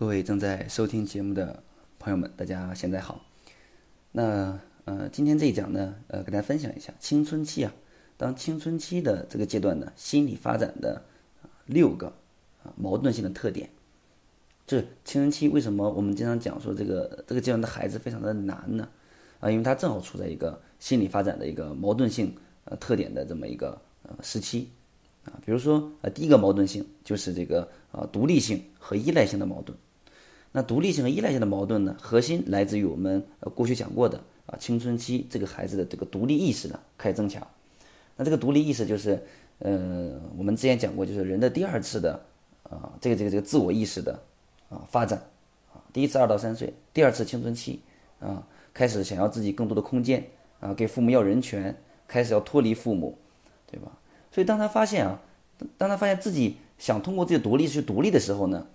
各位正在收听节目的朋友们，大家现在好。那呃，今天这一讲呢，呃，给大家分享一下青春期啊，当青春期的这个阶段呢，心理发展的六个啊矛盾性的特点。这青春期为什么我们经常讲说这个这个阶段的孩子非常的难呢？啊，因为他正好处在一个心理发展的一个矛盾性呃特点的这么一个呃时期啊。比如说呃，第一个矛盾性就是这个啊独立性和依赖性的矛盾。那独立性和依赖性的矛盾呢，核心来自于我们呃过去讲过的啊，青春期这个孩子的这个独立意识呢开始增强。那这个独立意识就是，呃，我们之前讲过，就是人的第二次的啊，这个这个这个自我意识的啊发展啊，第一次二到三岁，第二次青春期啊，开始想要自己更多的空间啊，给父母要人权，开始要脱离父母，对吧？所以当他发现啊，当他发现自己想通过自己的独立去独立的时候呢？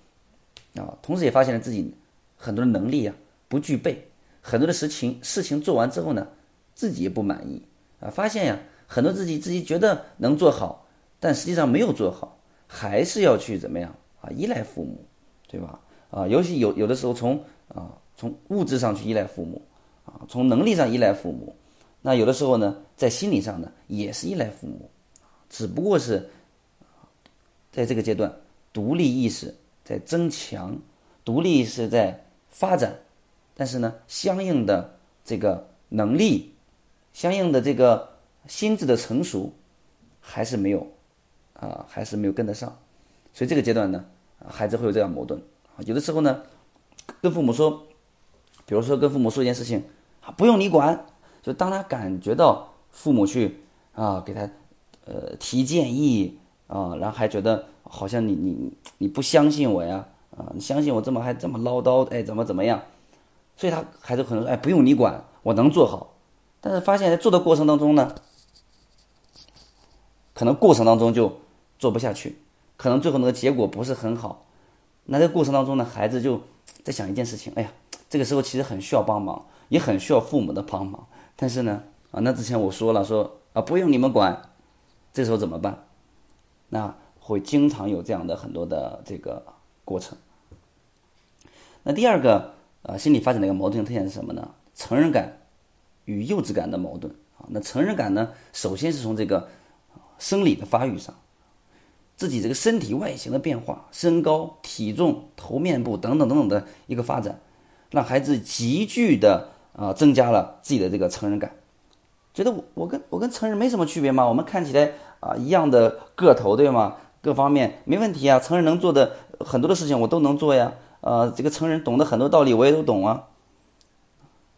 啊，同时也发现了自己很多的能力啊不具备，很多的事情事情做完之后呢，自己也不满意啊，发现呀很多自己自己觉得能做好，但实际上没有做好，还是要去怎么样啊依赖父母，对吧？啊，尤其有有的时候从啊从物质上去依赖父母啊，从能力上依赖父母，那有的时候呢在心理上呢也是依赖父母，只不过是在这个阶段独立意识。在增强，独立是在发展，但是呢，相应的这个能力，相应的这个心智的成熟，还是没有，啊，还是没有跟得上，所以这个阶段呢，孩子会有这样矛盾啊。有的时候呢，跟父母说，比如说跟父母说一件事情，啊，不用你管，就当他感觉到父母去啊给他呃提建议啊，然后还觉得。好像你你你不相信我呀？啊，你相信我这么还这么唠叨？哎，怎么怎么样？所以他孩子可能说：“哎，不用你管，我能做好。”但是发现，在做的过程当中呢，可能过程当中就做不下去，可能最后那个结果不是很好。那这个过程当中呢，孩子就在想一件事情：哎呀，这个时候其实很需要帮忙，也很需要父母的帮忙。但是呢，啊，那之前我说了，说啊，不用你们管，这时候怎么办？那。会经常有这样的很多的这个过程。那第二个呃心理发展的一个矛盾特点是什么呢？成人感与幼稚感的矛盾啊。那成人感呢，首先是从这个生理的发育上，自己这个身体外形的变化、身高、体重、头面部等等等等的一个发展，让孩子急剧的啊增加了自己的这个成人感，觉得我我跟我跟成人没什么区别嘛，我们看起来啊一样的个头对吗？各方面没问题啊，成人能做的很多的事情我都能做呀。呃，这个成人懂得很多道理我也都懂啊。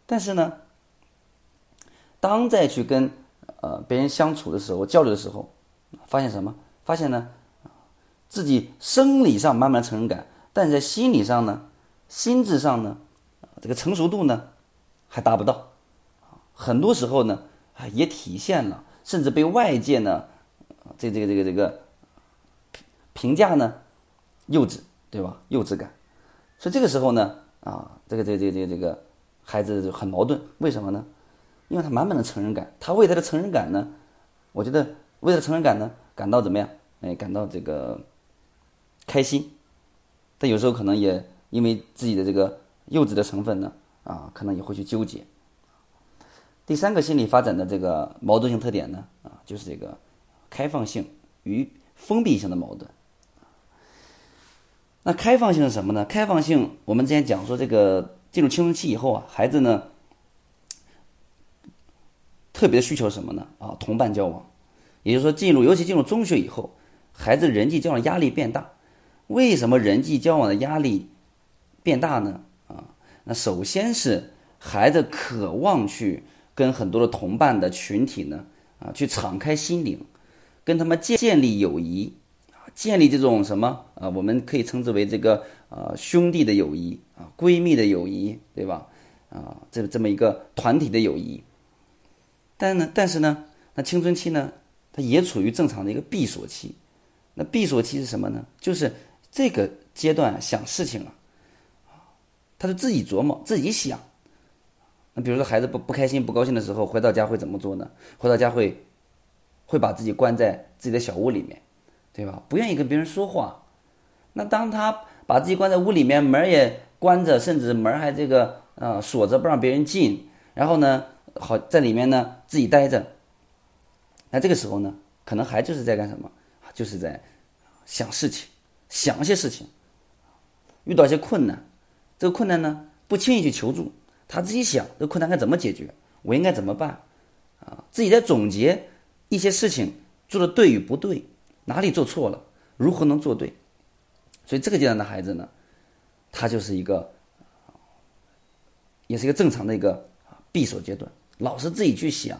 但是呢，当再去跟呃别人相处的时候、交流的时候，发现什么？发现呢，自己生理上慢慢成人感，但在心理上呢、心智上呢，这个成熟度呢还达不到。很多时候呢，啊也体现了，甚至被外界呢，这这个这个这个。评价呢，幼稚，对吧？幼稚感，所以这个时候呢，啊，这个这个这这这个孩子就很矛盾，为什么呢？因为他满满的成人感，他为他的成人感呢，我觉得为了成人感呢，感到怎么样？哎，感到这个开心，但有时候可能也因为自己的这个幼稚的成分呢，啊，可能也会去纠结。第三个心理发展的这个矛盾性特点呢，啊，就是这个开放性与封闭性的矛盾。那开放性是什么呢？开放性，我们之前讲说，这个进入青春期以后啊，孩子呢，特别的需求什么呢？啊，同伴交往，也就是说，进入尤其进入中学以后，孩子人际交往压力变大。为什么人际交往的压力变大呢？啊，那首先是孩子渴望去跟很多的同伴的群体呢，啊，去敞开心灵，跟他们建建立友谊。建立这种什么啊？我们可以称之为这个呃兄弟的友谊啊，闺蜜的友谊，对吧？啊，这这么一个团体的友谊。但呢，但是呢，那青春期呢，它也处于正常的一个闭锁期。那闭锁期是什么呢？就是这个阶段想事情了，他就自己琢磨，自己想。那比如说孩子不不开心、不高兴的时候，回到家会怎么做呢？回到家会会把自己关在自己的小屋里面。对吧？不愿意跟别人说话，那当他把自己关在屋里面，门也关着，甚至门还这个呃锁着，不让别人进。然后呢，好在里面呢自己待着。那这个时候呢，可能还就是在干什么？就是在想事情，想一些事情。遇到一些困难，这个困难呢不轻易去求助，他自己想这困难该怎么解决，我应该怎么办？啊，自己在总结一些事情做的对与不对，哪里做错了，如何能做对？所以这个阶段的孩子呢，他就是一个，也是一个正常的一个。闭锁阶段，老是自己去想，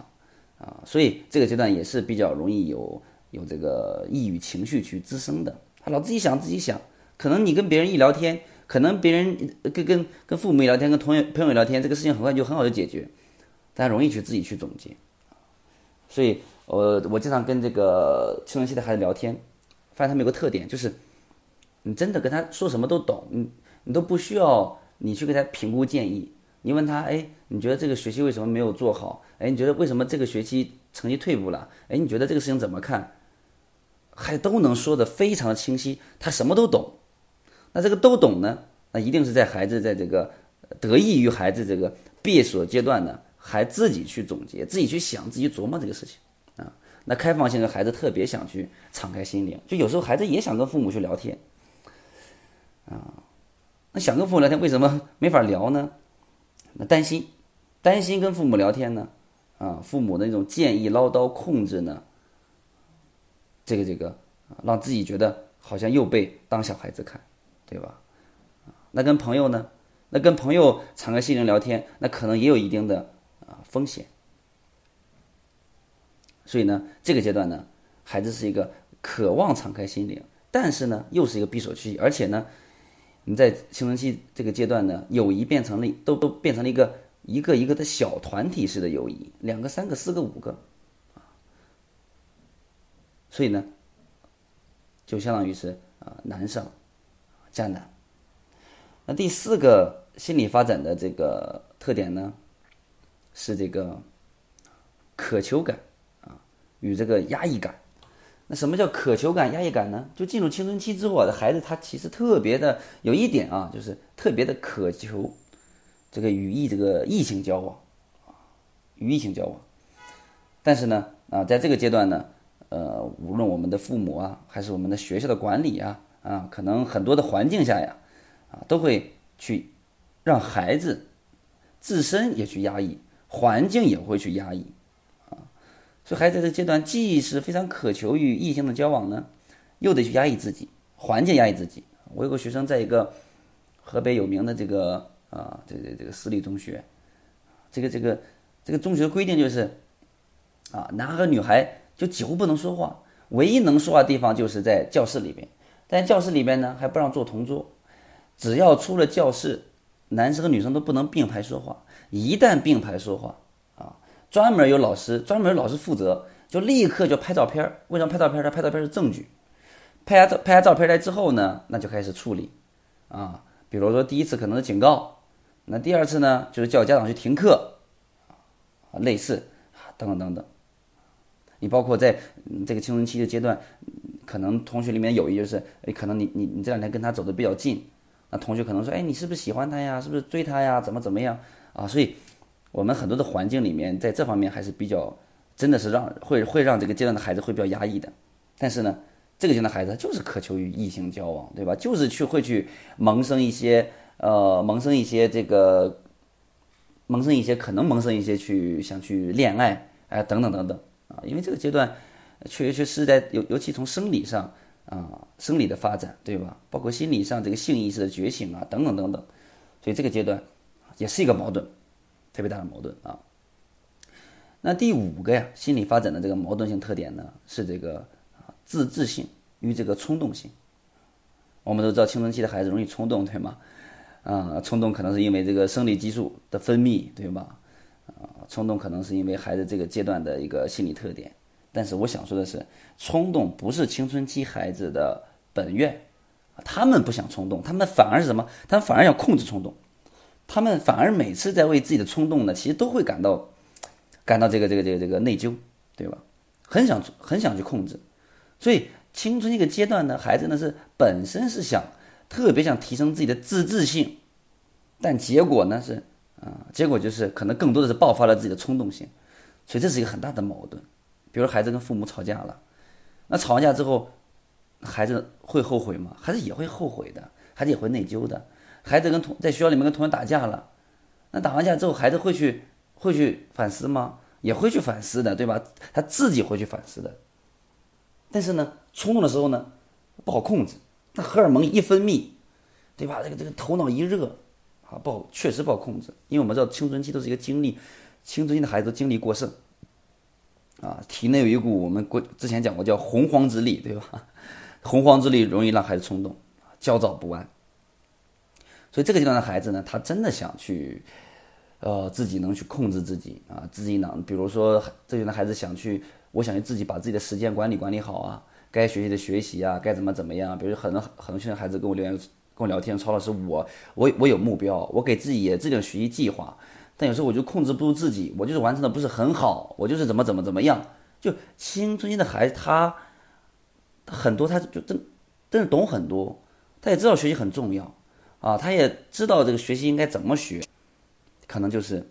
啊，所以这个阶段也是比较容易有有这个抑郁情绪去滋生的。他老自己想自己想，可能你跟别人一聊天，可能别人跟跟跟父母聊天，跟同学朋友聊天，这个事情很快就很好的解决，大家容易去自己去总结。所以，我我经常跟这个青春期的孩子聊天，发现他们有个特点，就是你真的跟他说什么都懂，你你都不需要你去给他评估建议。你问他，哎，你觉得这个学期为什么没有做好？哎，你觉得为什么这个学期成绩退步了？哎，你觉得这个事情怎么看？还都能说的非常清晰，他什么都懂。那这个都懂呢？那一定是在孩子在这个得益于孩子这个闭锁阶段呢，还自己去总结、自己去想、自己琢磨这个事情啊。那开放性的孩子特别想去敞开心灵，就有时候孩子也想跟父母去聊天啊。那想跟父母聊天，为什么没法聊呢？那担心，担心跟父母聊天呢，啊，父母的那种建议唠叨控制呢，这个这个，让自己觉得好像又被当小孩子看，对吧？那跟朋友呢？那跟朋友敞开心灵聊天，那可能也有一定的啊风险。所以呢，这个阶段呢，孩子是一个渴望敞开心灵，但是呢，又是一个闭锁期，而且呢。你在青春期这个阶段呢，友谊变成了都都变成了一个一个一个的小团体式的友谊，两个、三个、四个、五个，啊，所以呢，就相当于是啊难上这样的。那第四个心理发展的这个特点呢，是这个渴求感啊与这个压抑感。那什么叫渴求感、压抑感呢？就进入青春期之后，的孩子他其实特别的有一点啊，就是特别的渴求这个与异这个异性交往啊，与异性交往。但是呢，啊，在这个阶段呢，呃，无论我们的父母啊，还是我们的学校的管理啊，啊，可能很多的环境下呀，啊，都会去让孩子自身也去压抑，环境也会去压抑。啊所以孩子在这阶段，既是非常渴求与异性的交往呢，又得去压抑自己，环境压抑自己。我有个学生在一个河北有名的这个啊，这这这个私立中学，这个这个这个中学规定就是，啊，男孩和女孩就几乎不能说话，唯一能说话的地方就是在教室里边。但教室里边呢，还不让坐同桌，只要出了教室，男生和女生都不能并排说话，一旦并排说话。啊专门有老师，专门有老师负责，就立刻就拍照片为什么拍照片呢？拍照片是证据。拍下照拍下照片来之后呢，那就开始处理。啊，比如说第一次可能是警告，那第二次呢就是叫家长去停课，啊，类似啊等等等等。你包括在这个青春期的阶段，可能同学里面有一就是，哎，可能你你你这两天跟他走的比较近，那同学可能说，哎，你是不是喜欢他呀？是不是追他呀？怎么怎么样？啊，所以。我们很多的环境里面，在这方面还是比较，真的是让会会让这个阶段的孩子会比较压抑的。但是呢，这个阶段的孩子就是渴求于异性交往，对吧？就是去会去萌生一些呃，萌生一些这个，萌生一些可能萌生一些去想去恋爱，哎，等等等等啊。因为这个阶段确确实在尤尤其从生理上啊，生理的发展，对吧？包括心理上这个性意识的觉醒啊，等等等等。所以这个阶段也是一个矛盾。特别大的矛盾啊！那第五个呀，心理发展的这个矛盾性特点呢，是这个自制性与这个冲动性。我们都知道青春期的孩子容易冲动，对吗？啊，冲动可能是因为这个生理激素的分泌，对吧？啊，冲动可能是因为孩子这个阶段的一个心理特点。但是我想说的是，冲动不是青春期孩子的本愿，他们不想冲动，他们反而是什么？他们反而要控制冲动。他们反而每次在为自己的冲动呢，其实都会感到，感到这个这个这个这个内疚，对吧？很想很想去控制，所以青春这个阶段呢，孩子呢是本身是想特别想提升自己的自制性，但结果呢是啊，结果就是可能更多的是爆发了自己的冲动性，所以这是一个很大的矛盾。比如孩子跟父母吵架了，那吵完架之后，孩子会后悔吗？孩子也会后悔的，孩子也会内疚的。孩子跟同在学校里面跟同学打架了，那打完架之后，孩子会去会去反思吗？也会去反思的，对吧？他自己会去反思的。但是呢，冲动的时候呢，不好控制。那荷尔蒙一分泌，对吧？这个这个头脑一热，啊，不好，确实不好控制。因为我们知道青春期都是一个经历，青春期的孩子精力过剩，啊，体内有一股我们过之前讲过叫洪荒之力，对吧？洪荒之力容易让孩子冲动，焦躁不安。所以这个阶段的孩子呢，他真的想去，呃，自己能去控制自己啊，自己能，比如说这阶段的孩子想去，我想去自己把自己的时间管理管理好啊，该学习的学习啊，该怎么怎么样。比如很多很多现在孩子跟我留言跟我聊天，曹老师，我我我有目标，我给自己也制定学习计划，但有时候我就控制不住自己，我就是完成的不是很好，我就是怎么怎么怎么样。就青春期的孩子，他很多他就真真的懂很多，他也知道学习很重要。啊，他也知道这个学习应该怎么学，可能就是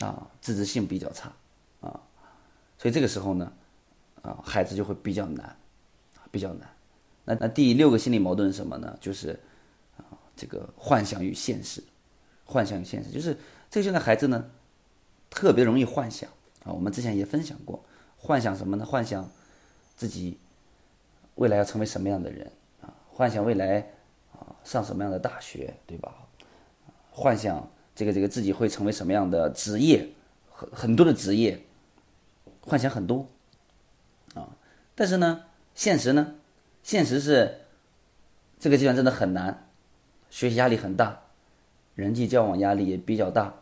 啊，自制性比较差啊，所以这个时候呢，啊，孩子就会比较难，比较难。那那第六个心理矛盾是什么呢？就是啊，这个幻想与现实，幻想与现实，就是这个现在孩子呢，特别容易幻想啊。我们之前也分享过，幻想什么呢？幻想自己未来要成为什么样的人啊？幻想未来啊。上什么样的大学，对吧？幻想这个这个自己会成为什么样的职业，很很多的职业，幻想很多啊。但是呢，现实呢，现实是这个阶段真的很难，学习压力很大，人际交往压力也比较大，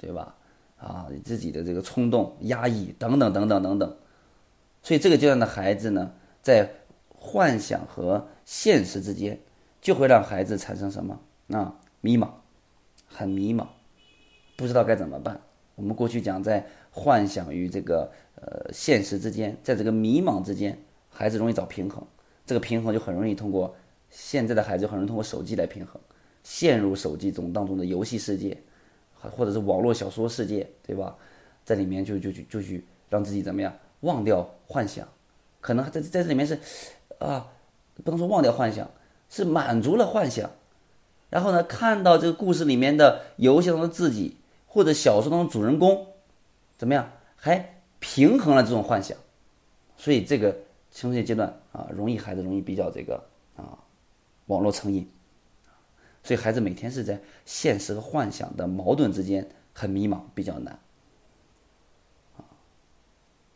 对吧？啊，自己的这个冲动、压抑等等等等等等，所以这个阶段的孩子呢，在幻想和现实之间。就会让孩子产生什么啊？迷茫，很迷茫，不知道该怎么办。我们过去讲，在幻想与这个呃现实之间，在这个迷茫之间，孩子容易找平衡。这个平衡就很容易通过现在的孩子很容易通过手机来平衡，陷入手机中当中的游戏世界，或者是网络小说世界，对吧？在里面就就去就去让自己怎么样忘掉幻想，可能在在这里面是啊，不能说忘掉幻想。是满足了幻想，然后呢，看到这个故事里面的游戏中的自己，或者小说当中主人公，怎么样，还平衡了这种幻想，所以这个青春期阶段啊，容易孩子容易比较这个啊，网络成瘾，所以孩子每天是在现实和幻想的矛盾之间很迷茫，比较难，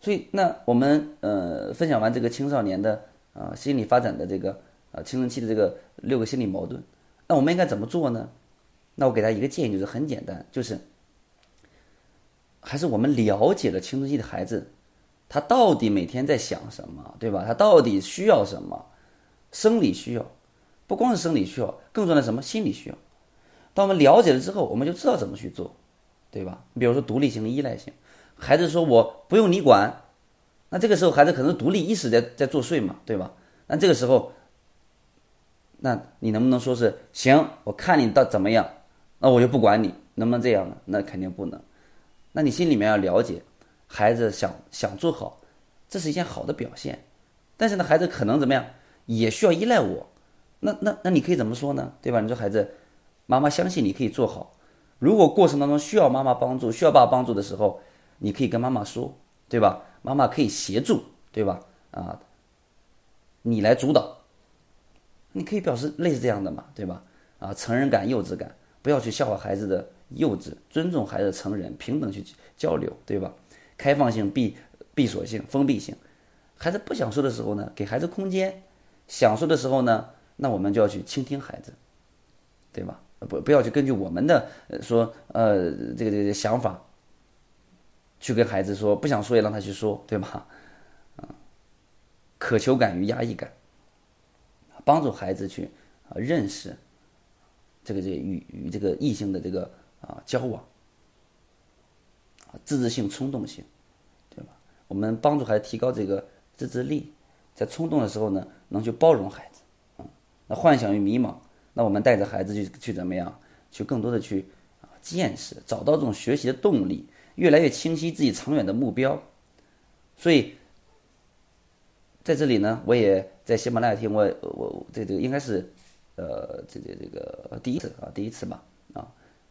所以那我们呃分享完这个青少年的啊心理发展的这个。啊，青春期的这个六个心理矛盾，那我们应该怎么做呢？那我给他一个建议，就是很简单，就是还是我们了解了青春期的孩子，他到底每天在想什么，对吧？他到底需要什么？生理需要，不光是生理需要，更重要的什么？心理需要。当我们了解了之后，我们就知道怎么去做，对吧？你比如说独立性、依赖性，孩子说我不用你管，那这个时候孩子可能独立意识在在作祟嘛，对吧？那这个时候。那你能不能说是行？我看你到怎么样，那我就不管你，能不能这样呢？那肯定不能。那你心里面要了解，孩子想想做好，这是一件好的表现。但是呢，孩子可能怎么样，也需要依赖我。那那那你可以怎么说呢？对吧？你说孩子，妈妈相信你可以做好。如果过程当中需要妈妈帮助，需要爸爸帮助的时候，你可以跟妈妈说，对吧？妈妈可以协助，对吧？啊，你来主导。你可以表示类似这样的嘛，对吧？啊，成人感、幼稚感，不要去笑话孩子的幼稚，尊重孩子成人，平等去交流，对吧？开放性、闭闭锁性、封闭性，孩子不想说的时候呢，给孩子空间；想说的时候呢，那我们就要去倾听孩子，对吧？不不要去根据我们的说呃这个这个想法，去跟孩子说不想说也让他去说，对吧？渴求感与压抑感。帮助孩子去啊认识这个这个与与这个异性的这个啊交往啊自制性冲动性，对吧？我们帮助孩子提高这个自制力，在冲动的时候呢，能去包容孩子，那幻想与迷茫，那我们带着孩子去去怎么样？去更多的去啊见识，找到这种学习的动力，越来越清晰自己长远的目标。所以在这里呢，我也在喜马拉雅听我我这这个应该是呃这这这个第一次啊第一次吧啊，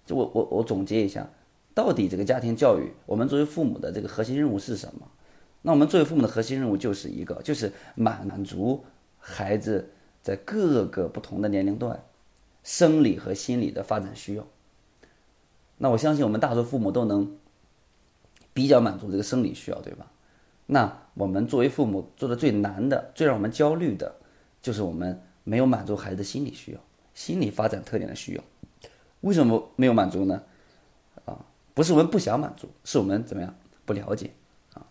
就我我我总结一下，到底这个家庭教育，我们作为父母的这个核心任务是什么？那我们作为父母的核心任务就是一个，就是满满足孩子在各个不同的年龄段，生理和心理的发展需要。那我相信我们大多数父母都能比较满足这个生理需要，对吧？那我们作为父母做的最难的、最让我们焦虑的，就是我们没有满足孩子的心理需要、心理发展特点的需要。为什么没有满足呢？啊，不是我们不想满足，是我们怎么样不了解啊。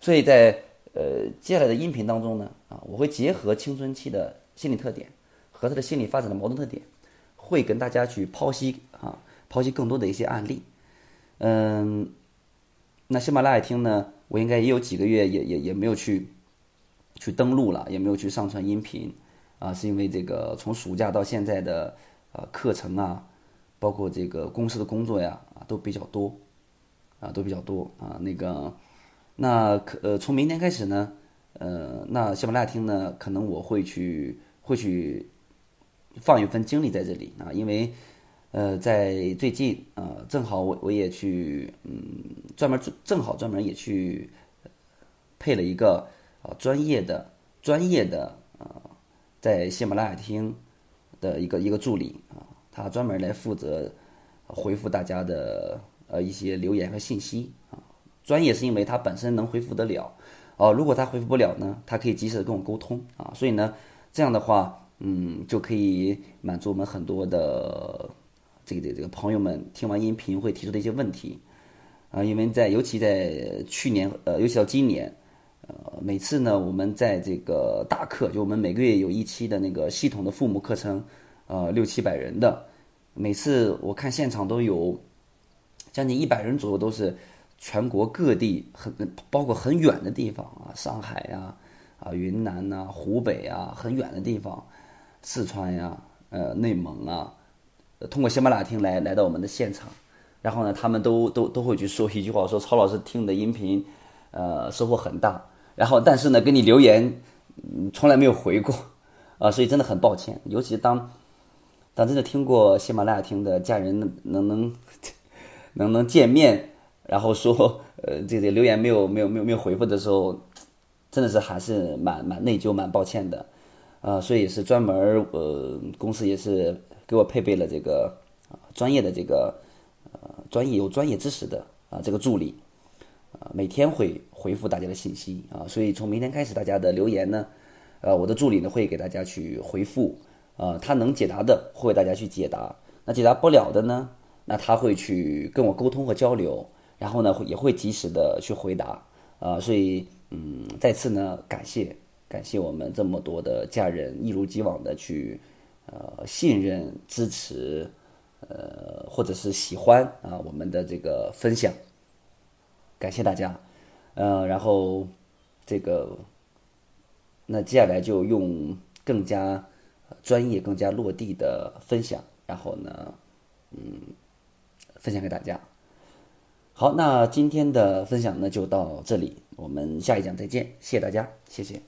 所以在呃接下来的音频当中呢，啊，我会结合青春期的心理特点和他的心理发展的矛盾特点，会跟大家去剖析啊，剖析更多的一些案例。嗯，那喜马拉雅听呢，我应该也有几个月也也也没有去去登录了，也没有去上传音频啊，是因为这个从暑假到现在的呃课程啊，包括这个公司的工作呀啊都比较多啊都比较多啊那个。那可呃，从明天开始呢，呃，那喜马拉雅听呢，可能我会去会去放一份精力在这里啊，因为呃，在最近啊，正好我我也去嗯，专门正好专门也去配了一个啊专业的专业的啊，在喜马拉雅听的一个一个助理啊，他专门来负责回复大家的呃一些留言和信息啊。专业是因为他本身能回复得了，哦，如果他回复不了呢，他可以及时的跟我沟通啊，所以呢，这样的话，嗯，就可以满足我们很多的这个这个这个朋友们听完音频会提出的一些问题啊，因为在尤其在去年呃，尤其到今年，呃，每次呢，我们在这个大课，就我们每个月有一期的那个系统的父母课程，呃，六七百人的，每次我看现场都有将近一百人左右都是。全国各地很包括很远的地方啊，上海呀，啊云南呐，湖北啊，很远的地方，四川呀，呃内蒙啊，通过喜马拉雅听来来到我们的现场，然后呢，他们都都都会去说一句话，说曹老师听你的音频，呃收获很大，然后但是呢给你留言，从来没有回过，啊，所以真的很抱歉，尤其当当真的听过喜马拉雅听的家人能能能能见面。然后说，呃，这个留言没有没有没有没有回复的时候，真的是还是蛮蛮内疚、蛮抱歉的，啊，所以是专门呃，公司也是给我配备了这个啊专业的这个呃专业有专业知识的啊这个助理，啊，每天会回复大家的信息啊，所以从明天开始，大家的留言呢，呃，我的助理呢会给大家去回复，呃，他能解答的会为大家去解答，那解答不了的呢，那他会去跟我沟通和交流。然后呢，也会及时的去回答，啊，所以，嗯，再次呢，感谢感谢我们这么多的家人一如既往的去，呃，信任、支持，呃，或者是喜欢啊我们的这个分享，感谢大家，呃，然后这个，那接下来就用更加专业、更加落地的分享，然后呢，嗯，分享给大家。好，那今天的分享呢就到这里，我们下一讲再见，谢谢大家，谢谢。